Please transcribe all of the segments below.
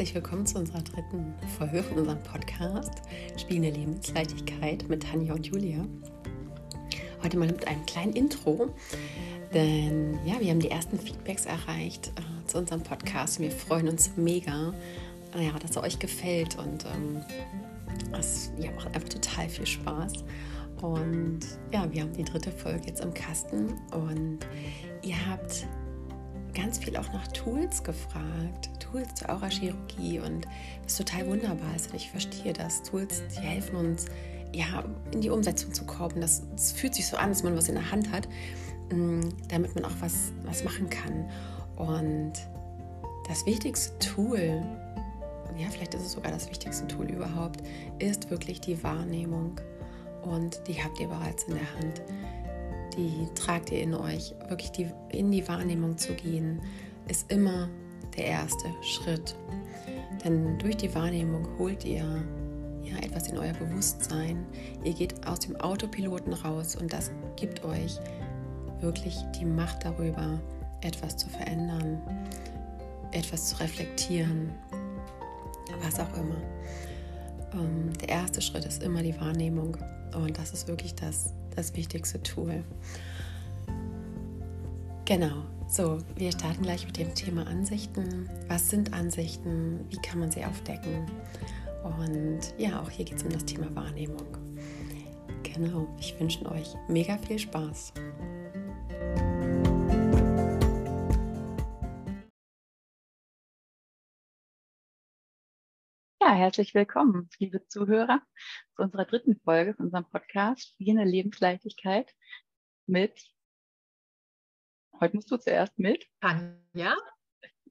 herzlich willkommen zu unserer dritten Folge von unserem Podcast Spielende Lebensleichtigkeit mit Tanja und Julia. Heute mal mit einem kleinen Intro, denn ja, wir haben die ersten Feedbacks erreicht äh, zu unserem Podcast und wir freuen uns mega, äh, ja, dass er euch gefällt und ähm, es ja, macht einfach total viel Spaß. Und ja, wir haben die dritte Folge jetzt im Kasten und ihr habt ganz viel auch nach Tools gefragt, Tools zur Aurachirurgie und was total wunderbar ist. Ich verstehe das. Tools, die helfen uns, ja, in die Umsetzung zu kommen. Das, das fühlt sich so an, dass man was in der Hand hat, mm, damit man auch was, was machen kann. Und das wichtigste Tool, ja, vielleicht ist es sogar das wichtigste Tool überhaupt, ist wirklich die Wahrnehmung. Und die habt ihr bereits in der Hand die tragt ihr in euch. Wirklich die, in die Wahrnehmung zu gehen, ist immer der erste Schritt. Denn durch die Wahrnehmung holt ihr ja, etwas in euer Bewusstsein. Ihr geht aus dem Autopiloten raus und das gibt euch wirklich die Macht darüber, etwas zu verändern, etwas zu reflektieren, was auch immer. Ähm, der erste Schritt ist immer die Wahrnehmung und das ist wirklich das das wichtigste Tool. Genau, so, wir starten gleich mit dem Thema Ansichten. Was sind Ansichten? Wie kann man sie aufdecken? Und ja, auch hier geht es um das Thema Wahrnehmung. Genau, ich wünsche euch mega viel Spaß. Ja, herzlich willkommen, liebe Zuhörer, zu unserer dritten Folge von unserem Podcast Spielende Lebensleichtigkeit mit, heute musst du zuerst mit, Tanja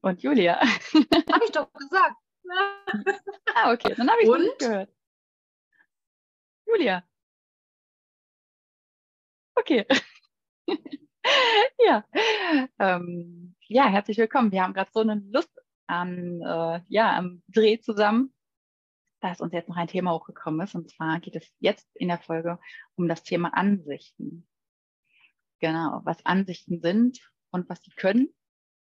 und Julia. Habe ich doch gesagt. ah, okay, dann habe ich es nicht gehört. Julia. Okay. ja. Ähm, ja, herzlich willkommen. Wir haben gerade so eine Lust an, äh, ja, am Dreh zusammen dass uns jetzt noch ein Thema hochgekommen ist. Und zwar geht es jetzt in der Folge um das Thema Ansichten. Genau, was Ansichten sind und was sie können,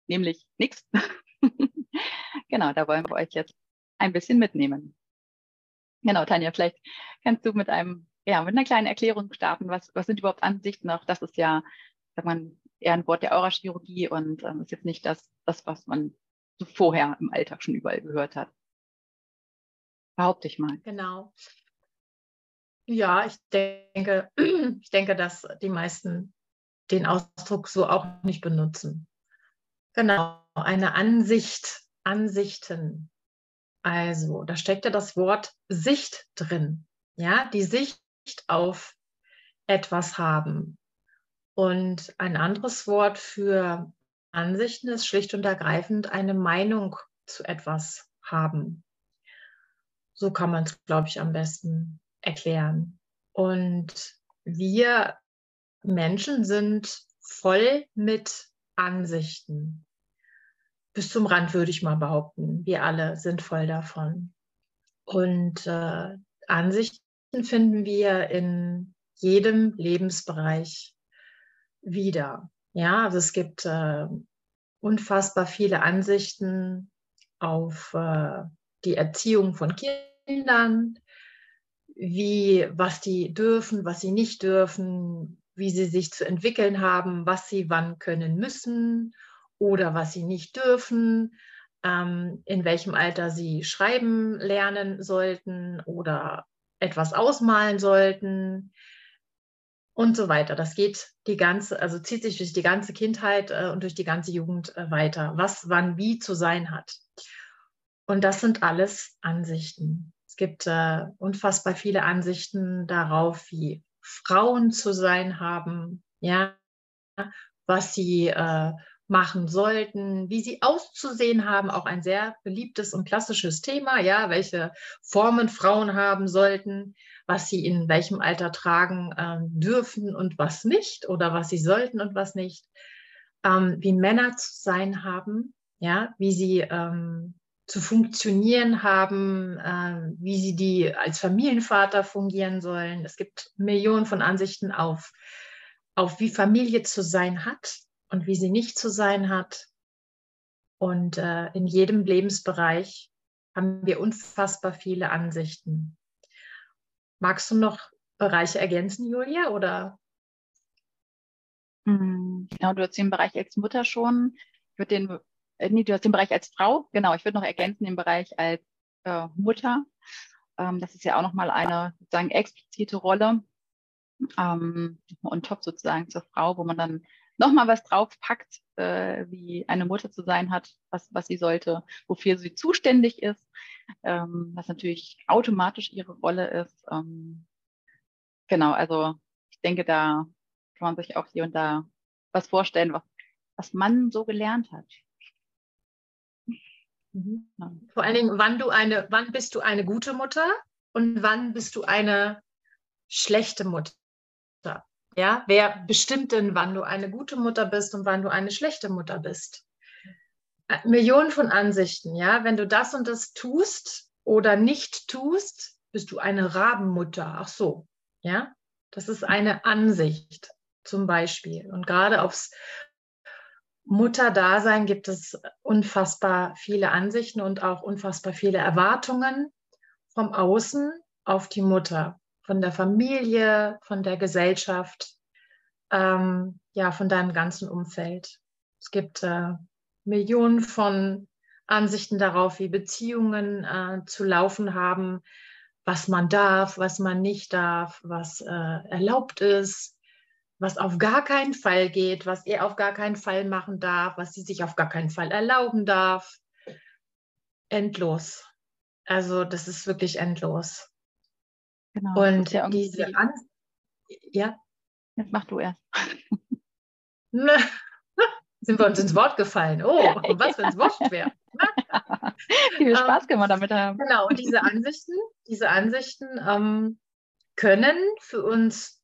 nämlich nichts. genau, da wollen wir euch jetzt ein bisschen mitnehmen. Genau, Tanja, vielleicht kannst du mit einem, ja, mit einer kleinen Erklärung starten. Was, was sind überhaupt Ansichten? Auch das ist ja, sagt man, eher ein Wort der Aurachirurgie und ähm, ist jetzt nicht das, das, was man so vorher im Alltag schon überall gehört hat. Behaupte ich mal. Genau. Ja, ich denke, ich denke, dass die meisten den Ausdruck so auch nicht benutzen. Genau, eine Ansicht, Ansichten. Also, da steckt ja das Wort Sicht drin. Ja, die Sicht auf etwas haben. Und ein anderes Wort für Ansichten ist schlicht und ergreifend eine Meinung zu etwas haben. So kann man es, glaube ich, am besten erklären. Und wir Menschen sind voll mit Ansichten. Bis zum Rand würde ich mal behaupten. Wir alle sind voll davon. Und äh, Ansichten finden wir in jedem Lebensbereich wieder. Ja, also es gibt äh, unfassbar viele Ansichten auf äh, die Erziehung von Kindern, wie, was die dürfen, was sie nicht dürfen, wie sie sich zu entwickeln haben, was sie wann können müssen oder was sie nicht dürfen, ähm, in welchem Alter sie schreiben lernen sollten oder etwas ausmalen sollten und so weiter. Das geht die ganze, also zieht sich durch die ganze Kindheit äh, und durch die ganze Jugend äh, weiter, was wann wie zu sein hat. Und das sind alles Ansichten. Es gibt äh, unfassbar viele Ansichten darauf, wie Frauen zu sein haben, ja, was sie äh, machen sollten, wie sie auszusehen haben, auch ein sehr beliebtes und klassisches Thema, ja, welche Formen Frauen haben sollten, was sie in welchem Alter tragen äh, dürfen und was nicht oder was sie sollten und was nicht, ähm, wie Männer zu sein haben, ja, wie sie ähm, zu funktionieren haben, äh, wie sie die als Familienvater fungieren sollen. Es gibt Millionen von Ansichten auf, auf wie Familie zu sein hat und wie sie nicht zu sein hat. Und äh, in jedem Lebensbereich haben wir unfassbar viele Ansichten. Magst du noch Bereiche ergänzen, Julia? Oder? Hm, genau, du hast den Bereich als Mutter schon. Ich würde den, äh, nee, du hast den Bereich als Frau. Genau, ich würde noch ergänzen den Bereich als äh, Mutter. Ähm, das ist ja auch nochmal eine sozusagen explizite Rolle ähm, on top sozusagen zur Frau, wo man dann nochmal was draufpackt, äh, wie eine Mutter zu sein hat, was, was sie sollte, wofür sie zuständig ist, ähm, was natürlich automatisch ihre Rolle ist. Ähm, genau, also ich denke, da kann man sich auch hier und da was vorstellen, was, was man so gelernt hat. Vor allen Dingen, wann du eine, wann bist du eine gute Mutter und wann bist du eine schlechte Mutter? Ja, wer bestimmt denn, wann du eine gute Mutter bist und wann du eine schlechte Mutter bist? Äh, Millionen von Ansichten, ja. Wenn du das und das tust oder nicht tust, bist du eine Rabenmutter. Ach so, ja. Das ist eine Ansicht zum Beispiel. Und gerade aufs Mutterdasein gibt es unfassbar viele Ansichten und auch unfassbar viele Erwartungen vom Außen auf die Mutter, von der Familie, von der Gesellschaft, ähm, ja, von deinem ganzen Umfeld. Es gibt äh, Millionen von Ansichten darauf, wie Beziehungen äh, zu laufen haben, was man darf, was man nicht darf, was äh, erlaubt ist, was auf gar keinen Fall geht, was er auf gar keinen Fall machen darf, was sie sich auf gar keinen Fall erlauben darf. Endlos. Also das ist wirklich endlos. Genau. Und ja diese An ja. Jetzt mach du erst. Sind wir uns ins Wort gefallen? Oh, was für ein Wortschwer. Viel Spaß können wir damit haben. Genau, und diese Ansichten, diese Ansichten ähm, können für uns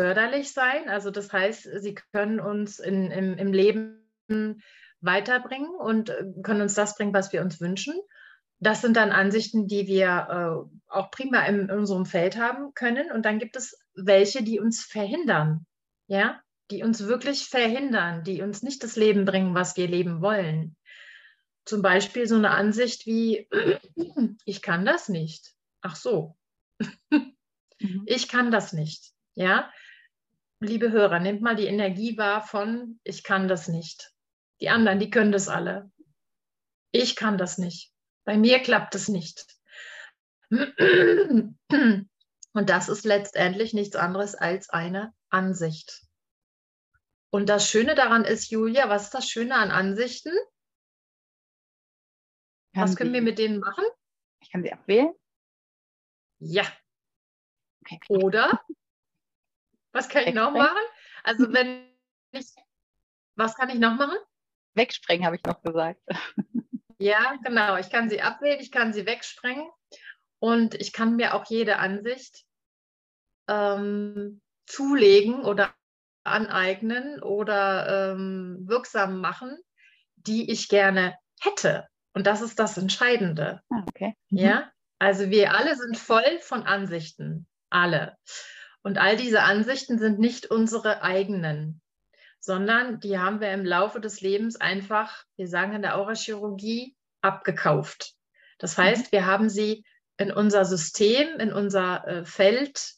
förderlich sein. Also das heißt, sie können uns in, im, im Leben weiterbringen und äh, können uns das bringen, was wir uns wünschen. Das sind dann Ansichten, die wir äh, auch prima in, in unserem Feld haben können. Und dann gibt es welche, die uns verhindern, ja, die uns wirklich verhindern, die uns nicht das Leben bringen, was wir leben wollen. Zum Beispiel so eine Ansicht wie, ich kann das nicht. Ach so, mhm. ich kann das nicht. Ja, liebe Hörer, nehmt mal die Energie wahr von, ich kann das nicht. Die anderen, die können das alle. Ich kann das nicht. Bei mir klappt es nicht. Und das ist letztendlich nichts anderes als eine Ansicht. Und das Schöne daran ist, Julia, was ist das Schöne an Ansichten? Kann was können wir mit denen machen? Ich kann sie abwählen. Ja. Okay. Oder was kann ich noch machen? Also wenn ich, was kann ich noch machen? Wegsprengen, habe ich noch gesagt. Ja, genau. Ich kann sie abwählen, ich kann sie wegsprengen und ich kann mir auch jede Ansicht ähm, zulegen oder aneignen oder ähm, wirksam machen, die ich gerne hätte. Und das ist das Entscheidende. Ah, okay. Mhm. Ja, also wir alle sind voll von Ansichten. Alle. Und all diese Ansichten sind nicht unsere eigenen, sondern die haben wir im Laufe des Lebens einfach, wir sagen in der Aurachirurgie, abgekauft. Das mhm. heißt, wir haben sie in unser System, in unser äh, Feld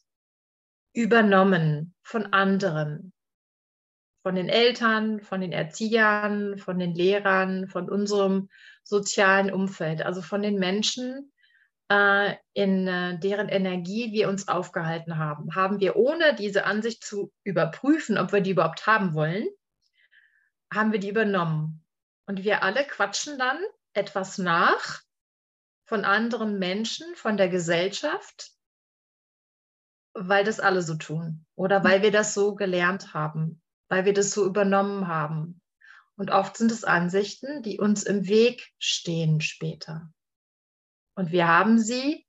übernommen von anderen, von den Eltern, von den Erziehern, von den Lehrern, von unserem sozialen Umfeld, also von den Menschen, in äh, deren Energie wir uns aufgehalten haben. Haben wir, ohne diese Ansicht zu überprüfen, ob wir die überhaupt haben wollen, haben wir die übernommen. Und wir alle quatschen dann etwas nach von anderen Menschen, von der Gesellschaft, weil das alle so tun oder weil wir das so gelernt haben, weil wir das so übernommen haben. Und oft sind es Ansichten, die uns im Weg stehen später. Und wir haben sie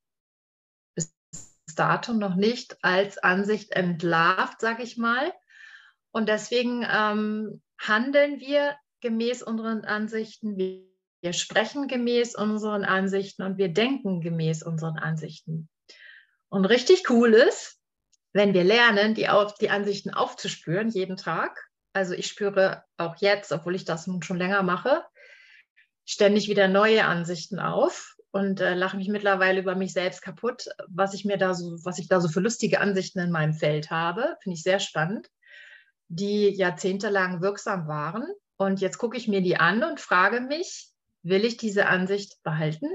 bis dato noch nicht als Ansicht entlarvt, sage ich mal. Und deswegen ähm, handeln wir gemäß unseren Ansichten, wir, wir sprechen gemäß unseren Ansichten und wir denken gemäß unseren Ansichten. Und richtig cool ist, wenn wir lernen, die, auf, die Ansichten aufzuspüren jeden Tag. Also ich spüre auch jetzt, obwohl ich das nun schon länger mache, ständig wieder neue Ansichten auf und äh, lache mich mittlerweile über mich selbst kaputt, was ich mir da so, was ich da so für lustige Ansichten in meinem Feld habe. Finde ich sehr spannend, die jahrzehntelang wirksam waren. Und jetzt gucke ich mir die an und frage mich, will ich diese Ansicht behalten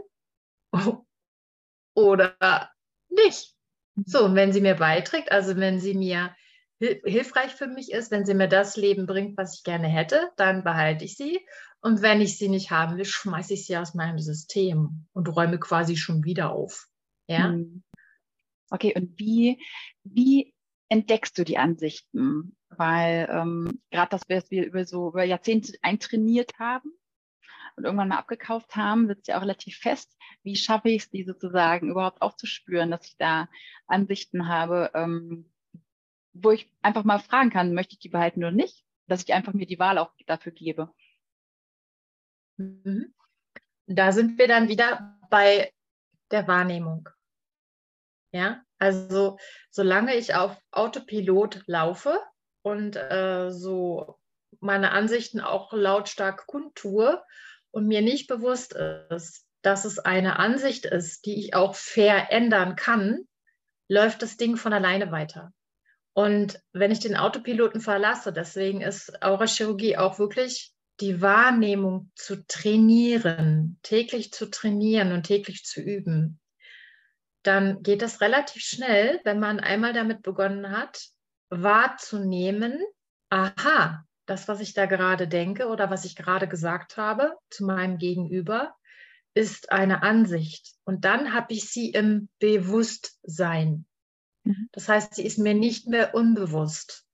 oder nicht? So, und wenn sie mir beiträgt, also wenn sie mir hilfreich für mich ist, wenn sie mir das Leben bringt, was ich gerne hätte, dann behalte ich sie. Und wenn ich sie nicht haben will, schmeiße ich sie aus meinem System und räume quasi schon wieder auf. Ja. Hm. Okay, und wie, wie entdeckst du die Ansichten? Weil ähm, gerade das, was wir über so über Jahrzehnte eintrainiert haben und irgendwann mal abgekauft haben, sitzt ja auch relativ fest. Wie schaffe ich es, die sozusagen überhaupt aufzuspüren, dass ich da Ansichten habe, ähm, wo ich einfach mal fragen kann, möchte ich die behalten oder nicht? Dass ich einfach mir die Wahl auch dafür gebe. Mhm. Da sind wir dann wieder bei der Wahrnehmung. Ja, also solange ich auf Autopilot laufe und äh, so meine Ansichten auch lautstark kundtue und mir nicht bewusst ist, dass es eine Ansicht ist, die ich auch verändern kann, läuft das Ding von alleine weiter. Und wenn ich den Autopiloten verlasse, deswegen ist Aurachirurgie auch wirklich die Wahrnehmung zu trainieren, täglich zu trainieren und täglich zu üben, dann geht das relativ schnell, wenn man einmal damit begonnen hat, wahrzunehmen, aha, das, was ich da gerade denke oder was ich gerade gesagt habe zu meinem Gegenüber, ist eine Ansicht. Und dann habe ich sie im Bewusstsein. Mhm. Das heißt, sie ist mir nicht mehr unbewusst.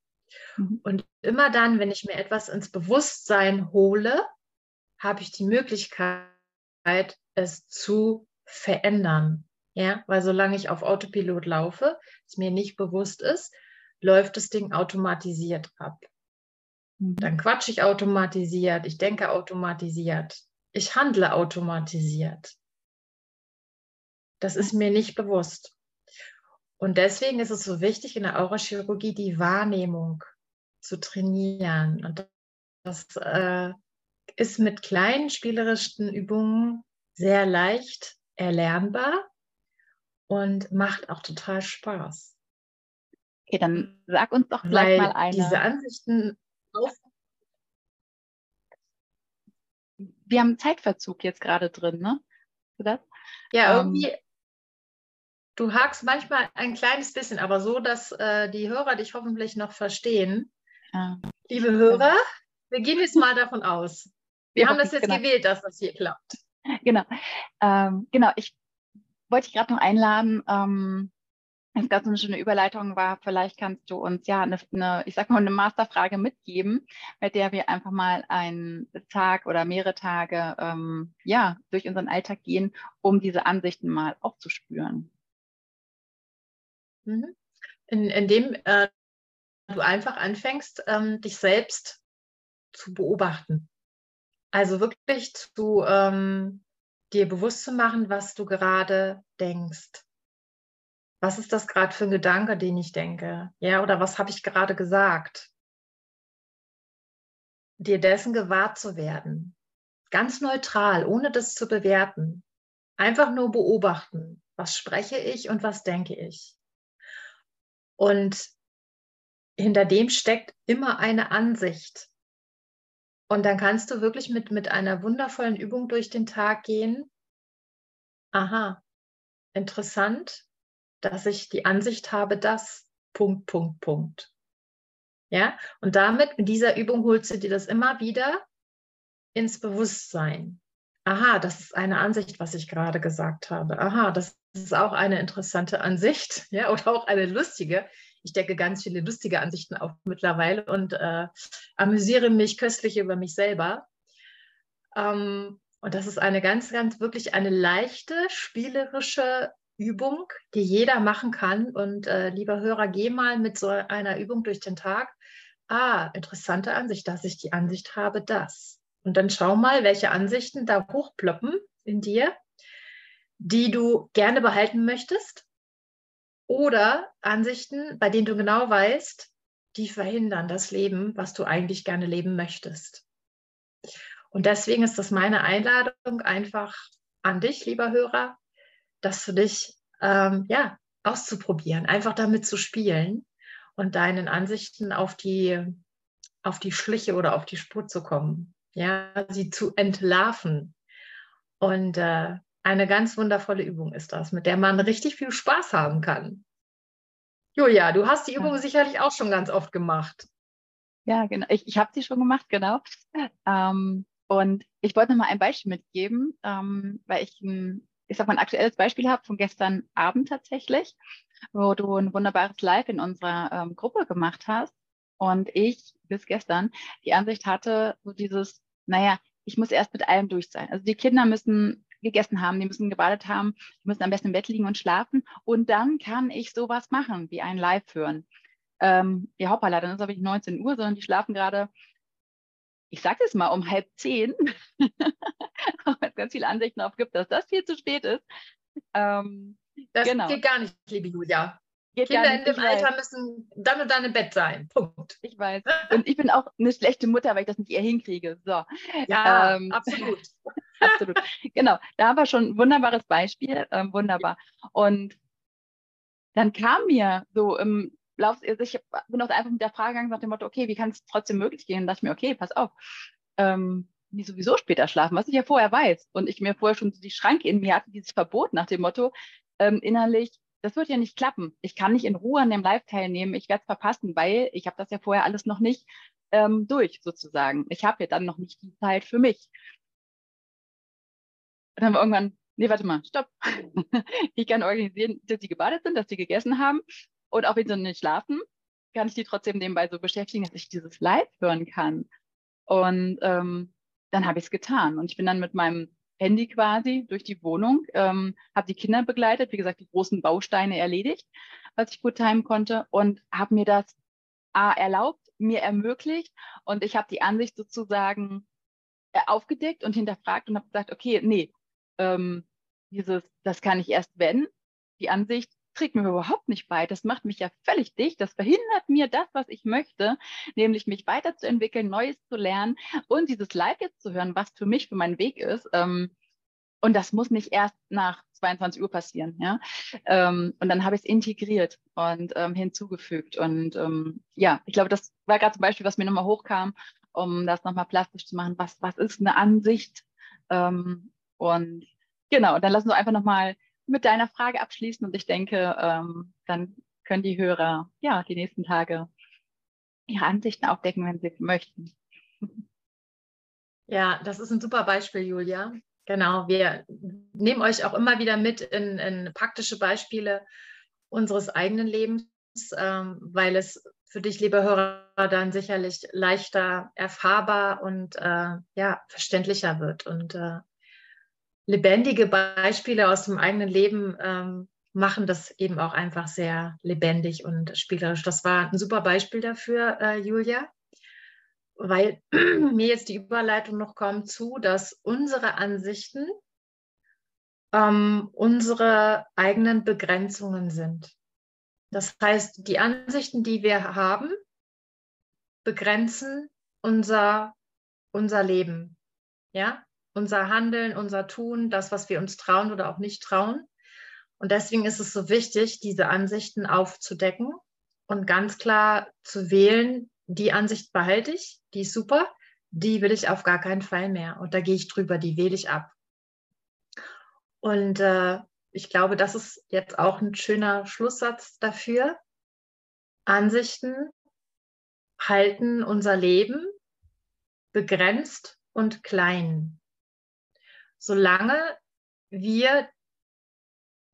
Mhm. Und immer dann, wenn ich mir etwas ins Bewusstsein hole, habe ich die Möglichkeit, es zu verändern. Ja, weil solange ich auf Autopilot laufe, es mir nicht bewusst ist, läuft das Ding automatisiert ab. Mhm. Dann quatsche ich automatisiert, ich denke automatisiert, ich handle automatisiert. Das ist mir nicht bewusst. Und deswegen ist es so wichtig, in der Aurachirurgie die Wahrnehmung zu trainieren. Und das äh, ist mit kleinen spielerischen Übungen sehr leicht erlernbar und macht auch total Spaß. Okay, dann sag uns doch gleich Weil mal eine. Diese Ansichten auf Wir haben Zeitverzug jetzt gerade drin, ne? Das? Ja, ähm, irgendwie Du hakst manchmal ein kleines bisschen, aber so, dass äh, die Hörer dich hoffentlich noch verstehen. Ja. Liebe Hörer, wir gehen jetzt mal davon aus. Wir ja, haben das jetzt genau. gewählt, dass das hier klappt. Genau. Ähm, genau, ich wollte dich gerade noch einladen. Ähm, es gab so eine schöne Überleitung war, vielleicht kannst du uns ja eine, eine, ich sag mal, eine Masterfrage mitgeben, mit der wir einfach mal einen Tag oder mehrere Tage ähm, ja, durch unseren Alltag gehen, um diese Ansichten mal aufzuspüren. Mhm. In, indem äh, du einfach anfängst, ähm, dich selbst zu beobachten. Also wirklich zu ähm, dir bewusst zu machen, was du gerade denkst. Was ist das gerade für ein Gedanke, den ich denke? Ja, oder was habe ich gerade gesagt? Dir dessen gewahr zu werden. Ganz neutral, ohne das zu bewerten. Einfach nur beobachten. Was spreche ich und was denke ich? Und hinter dem steckt immer eine Ansicht. Und dann kannst du wirklich mit, mit einer wundervollen Übung durch den Tag gehen. Aha, interessant, dass ich die Ansicht habe, dass Punkt, Punkt, Punkt. Ja, und damit, mit dieser Übung holst du dir das immer wieder ins Bewusstsein. Aha, das ist eine Ansicht, was ich gerade gesagt habe. Aha, das ist auch eine interessante Ansicht, ja, oder auch eine lustige. Ich decke ganz viele lustige Ansichten auf mittlerweile und äh, amüsiere mich köstlich über mich selber. Ähm, und das ist eine ganz, ganz wirklich eine leichte, spielerische Übung, die jeder machen kann. Und äh, lieber Hörer, geh mal mit so einer Übung durch den Tag. Ah, interessante Ansicht, dass ich die Ansicht habe, das. Und dann schau mal, welche Ansichten da hochploppen in dir, die du gerne behalten möchtest oder Ansichten, bei denen du genau weißt, die verhindern das Leben, was du eigentlich gerne leben möchtest. Und deswegen ist das meine Einladung einfach an dich, lieber Hörer, das für dich ähm, ja, auszuprobieren, einfach damit zu spielen und deinen Ansichten auf die, auf die Schliche oder auf die Spur zu kommen, ja, sie zu entlarven. Und äh, eine ganz wundervolle Übung ist das, mit der man richtig viel Spaß haben kann. Julia, du hast die Übung ja. sicherlich auch schon ganz oft gemacht. Ja, genau. Ich, ich habe sie schon gemacht, genau. Ähm, und ich wollte noch mal ein Beispiel mitgeben, ähm, weil ich ein, ich sag mal, ein aktuelles Beispiel habe von gestern Abend tatsächlich, wo du ein wunderbares Live in unserer ähm, Gruppe gemacht hast. Und ich bis gestern die Ansicht hatte, so dieses, naja, ich muss erst mit allem durch sein. Also die Kinder müssen gegessen haben, die müssen gebadet haben, die müssen am besten im Bett liegen und schlafen. Und dann kann ich sowas machen, wie ein Live hören. Ähm, ja, hoppala, dann ist aber nicht 19 Uhr, sondern die schlafen gerade, ich sage es mal, um halb zehn, auch wenn es ganz viele Ansichten auf gibt, dass das viel zu spät ist. Ähm, das genau. geht gar nicht, liebe Julia. Geht Kinder in dem Alter weiß. müssen dann und dann im Bett sein. Punkt. Ich weiß. Und ich bin auch eine schlechte Mutter, weil ich das nicht eher hinkriege. So. Ja, ähm, absolut. absolut. Genau. Da war schon ein wunderbares Beispiel. Ähm, wunderbar. Und dann kam mir so im Lauf, also ich bin auch einfach mit der Frage gegangen nach dem Motto, okay, wie kann es trotzdem möglich gehen? Und dachte ich mir, okay, pass auf. Ähm, die sowieso später schlafen, was ich ja vorher weiß. Und ich mir vorher schon die Schranke in mir hatte, dieses Verbot nach dem Motto, ähm, innerlich, das wird ja nicht klappen. Ich kann nicht in Ruhe an dem Live teilnehmen. Ich werde es verpassen, weil ich habe das ja vorher alles noch nicht ähm, durch, sozusagen. Ich habe ja dann noch nicht die Zeit für mich. Und dann haben wir irgendwann, nee, warte mal, stopp. ich kann organisieren, dass sie gebadet sind, dass sie gegessen haben. Und auch wenn sie nicht schlafen, kann ich die trotzdem nebenbei so beschäftigen, dass ich dieses Live hören kann. Und ähm, dann habe ich es getan. Und ich bin dann mit meinem Handy quasi durch die Wohnung, ähm, habe die Kinder begleitet, wie gesagt, die großen Bausteine erledigt, was ich gut timen konnte und habe mir das A, erlaubt, mir ermöglicht und ich habe die Ansicht sozusagen äh, aufgedeckt und hinterfragt und habe gesagt, okay, nee, ähm, dieses, das kann ich erst wenn, die Ansicht trägt mir überhaupt nicht bei. Das macht mich ja völlig dicht. Das verhindert mir das, was ich möchte, nämlich mich weiterzuentwickeln, Neues zu lernen und dieses Live jetzt zu hören, was für mich für meinen Weg ist. Ähm, und das muss nicht erst nach 22 Uhr passieren. Ja? Ähm, und dann habe ich es integriert und ähm, hinzugefügt. Und ähm, ja, ich glaube, das war gerade zum Beispiel, was mir nochmal hochkam, um das nochmal plastisch zu machen. Was, was ist eine Ansicht? Ähm, und genau, dann lassen wir einfach nochmal mit deiner Frage abschließen und ich denke, ähm, dann können die Hörer ja die nächsten Tage ihre Ansichten aufdecken, wenn sie möchten. Ja, das ist ein super Beispiel, Julia. Genau, wir nehmen euch auch immer wieder mit in, in praktische Beispiele unseres eigenen Lebens, ähm, weil es für dich, liebe Hörer, dann sicherlich leichter erfahrbar und äh, ja, verständlicher wird. Und äh, lebendige Beispiele aus dem eigenen Leben ähm, machen das eben auch einfach sehr lebendig und spielerisch. Das war ein super Beispiel dafür, äh, Julia, weil mir jetzt die Überleitung noch kommt zu, dass unsere Ansichten ähm, unsere eigenen Begrenzungen sind. Das heißt, die Ansichten, die wir haben, begrenzen unser, unser Leben. Ja, unser Handeln, unser Tun, das, was wir uns trauen oder auch nicht trauen. Und deswegen ist es so wichtig, diese Ansichten aufzudecken und ganz klar zu wählen, die Ansicht behalte ich, die ist super, die will ich auf gar keinen Fall mehr. Und da gehe ich drüber, die wähle ich ab. Und äh, ich glaube, das ist jetzt auch ein schöner Schlusssatz dafür. Ansichten halten unser Leben begrenzt und klein solange wir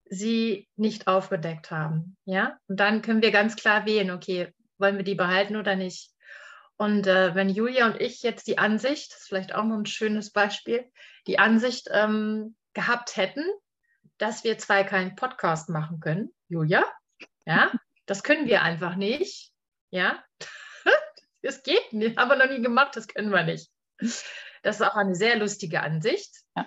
sie nicht aufgedeckt haben. Ja, und dann können wir ganz klar wählen, okay, wollen wir die behalten oder nicht. Und äh, wenn Julia und ich jetzt die Ansicht, das ist vielleicht auch noch ein schönes Beispiel, die Ansicht ähm, gehabt hätten, dass wir zwei keinen Podcast machen können, Julia, ja, das können wir einfach nicht, ja, das geht nicht, haben wir noch nie gemacht, das können wir nicht. Das ist auch eine sehr lustige Ansicht. Ja.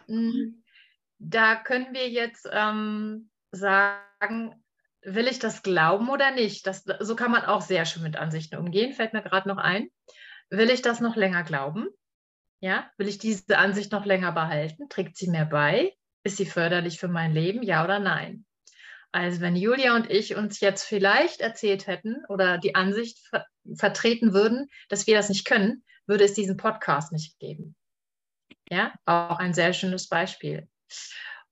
Da können wir jetzt ähm, sagen, will ich das glauben oder nicht? Das, so kann man auch sehr schön mit Ansichten umgehen, fällt mir gerade noch ein. Will ich das noch länger glauben? Ja, will ich diese Ansicht noch länger behalten? Trägt sie mir bei? Ist sie förderlich für mein Leben? Ja oder nein? Also wenn Julia und ich uns jetzt vielleicht erzählt hätten oder die Ansicht ver vertreten würden, dass wir das nicht können, würde es diesen Podcast nicht geben. Ja, auch ein sehr schönes Beispiel.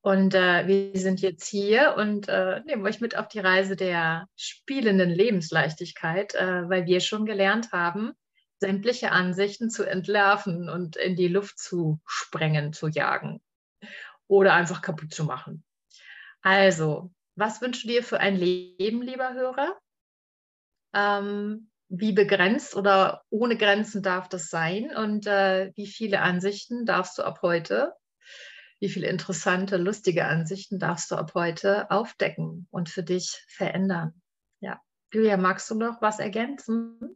Und äh, wir sind jetzt hier und äh, nehmen euch mit auf die Reise der spielenden Lebensleichtigkeit, äh, weil wir schon gelernt haben, sämtliche Ansichten zu entlarven und in die Luft zu sprengen, zu jagen oder einfach kaputt zu machen. Also, was wünschst du dir für ein Leben, lieber Hörer? Ähm, wie begrenzt oder ohne Grenzen darf das sein und äh, wie viele Ansichten darfst du ab heute wie viele interessante, lustige Ansichten darfst du ab heute aufdecken und für dich verändern. Ja. Julia, magst du noch was ergänzen?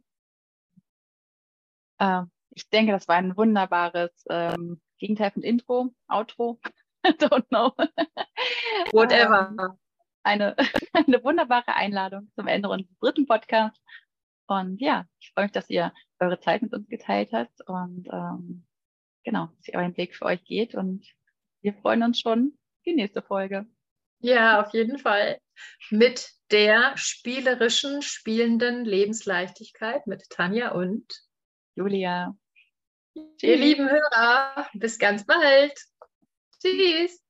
Äh, ich denke, das war ein wunderbares ähm, Gegenteil von Intro, Outro. Don't know. Whatever. Ähm, eine, eine wunderbare Einladung zum Ende unseres dritten Podcasts. Und ja, ich freue mich, dass ihr eure Zeit mit uns geteilt habt und ähm, genau, dass ihr euren Weg für euch geht und wir freuen uns schon die nächste Folge. Ja, auf jeden Fall. Mit der spielerischen, spielenden Lebensleichtigkeit mit Tanja und Julia. Ihr lieben Hörer, bis ganz bald. Tschüss.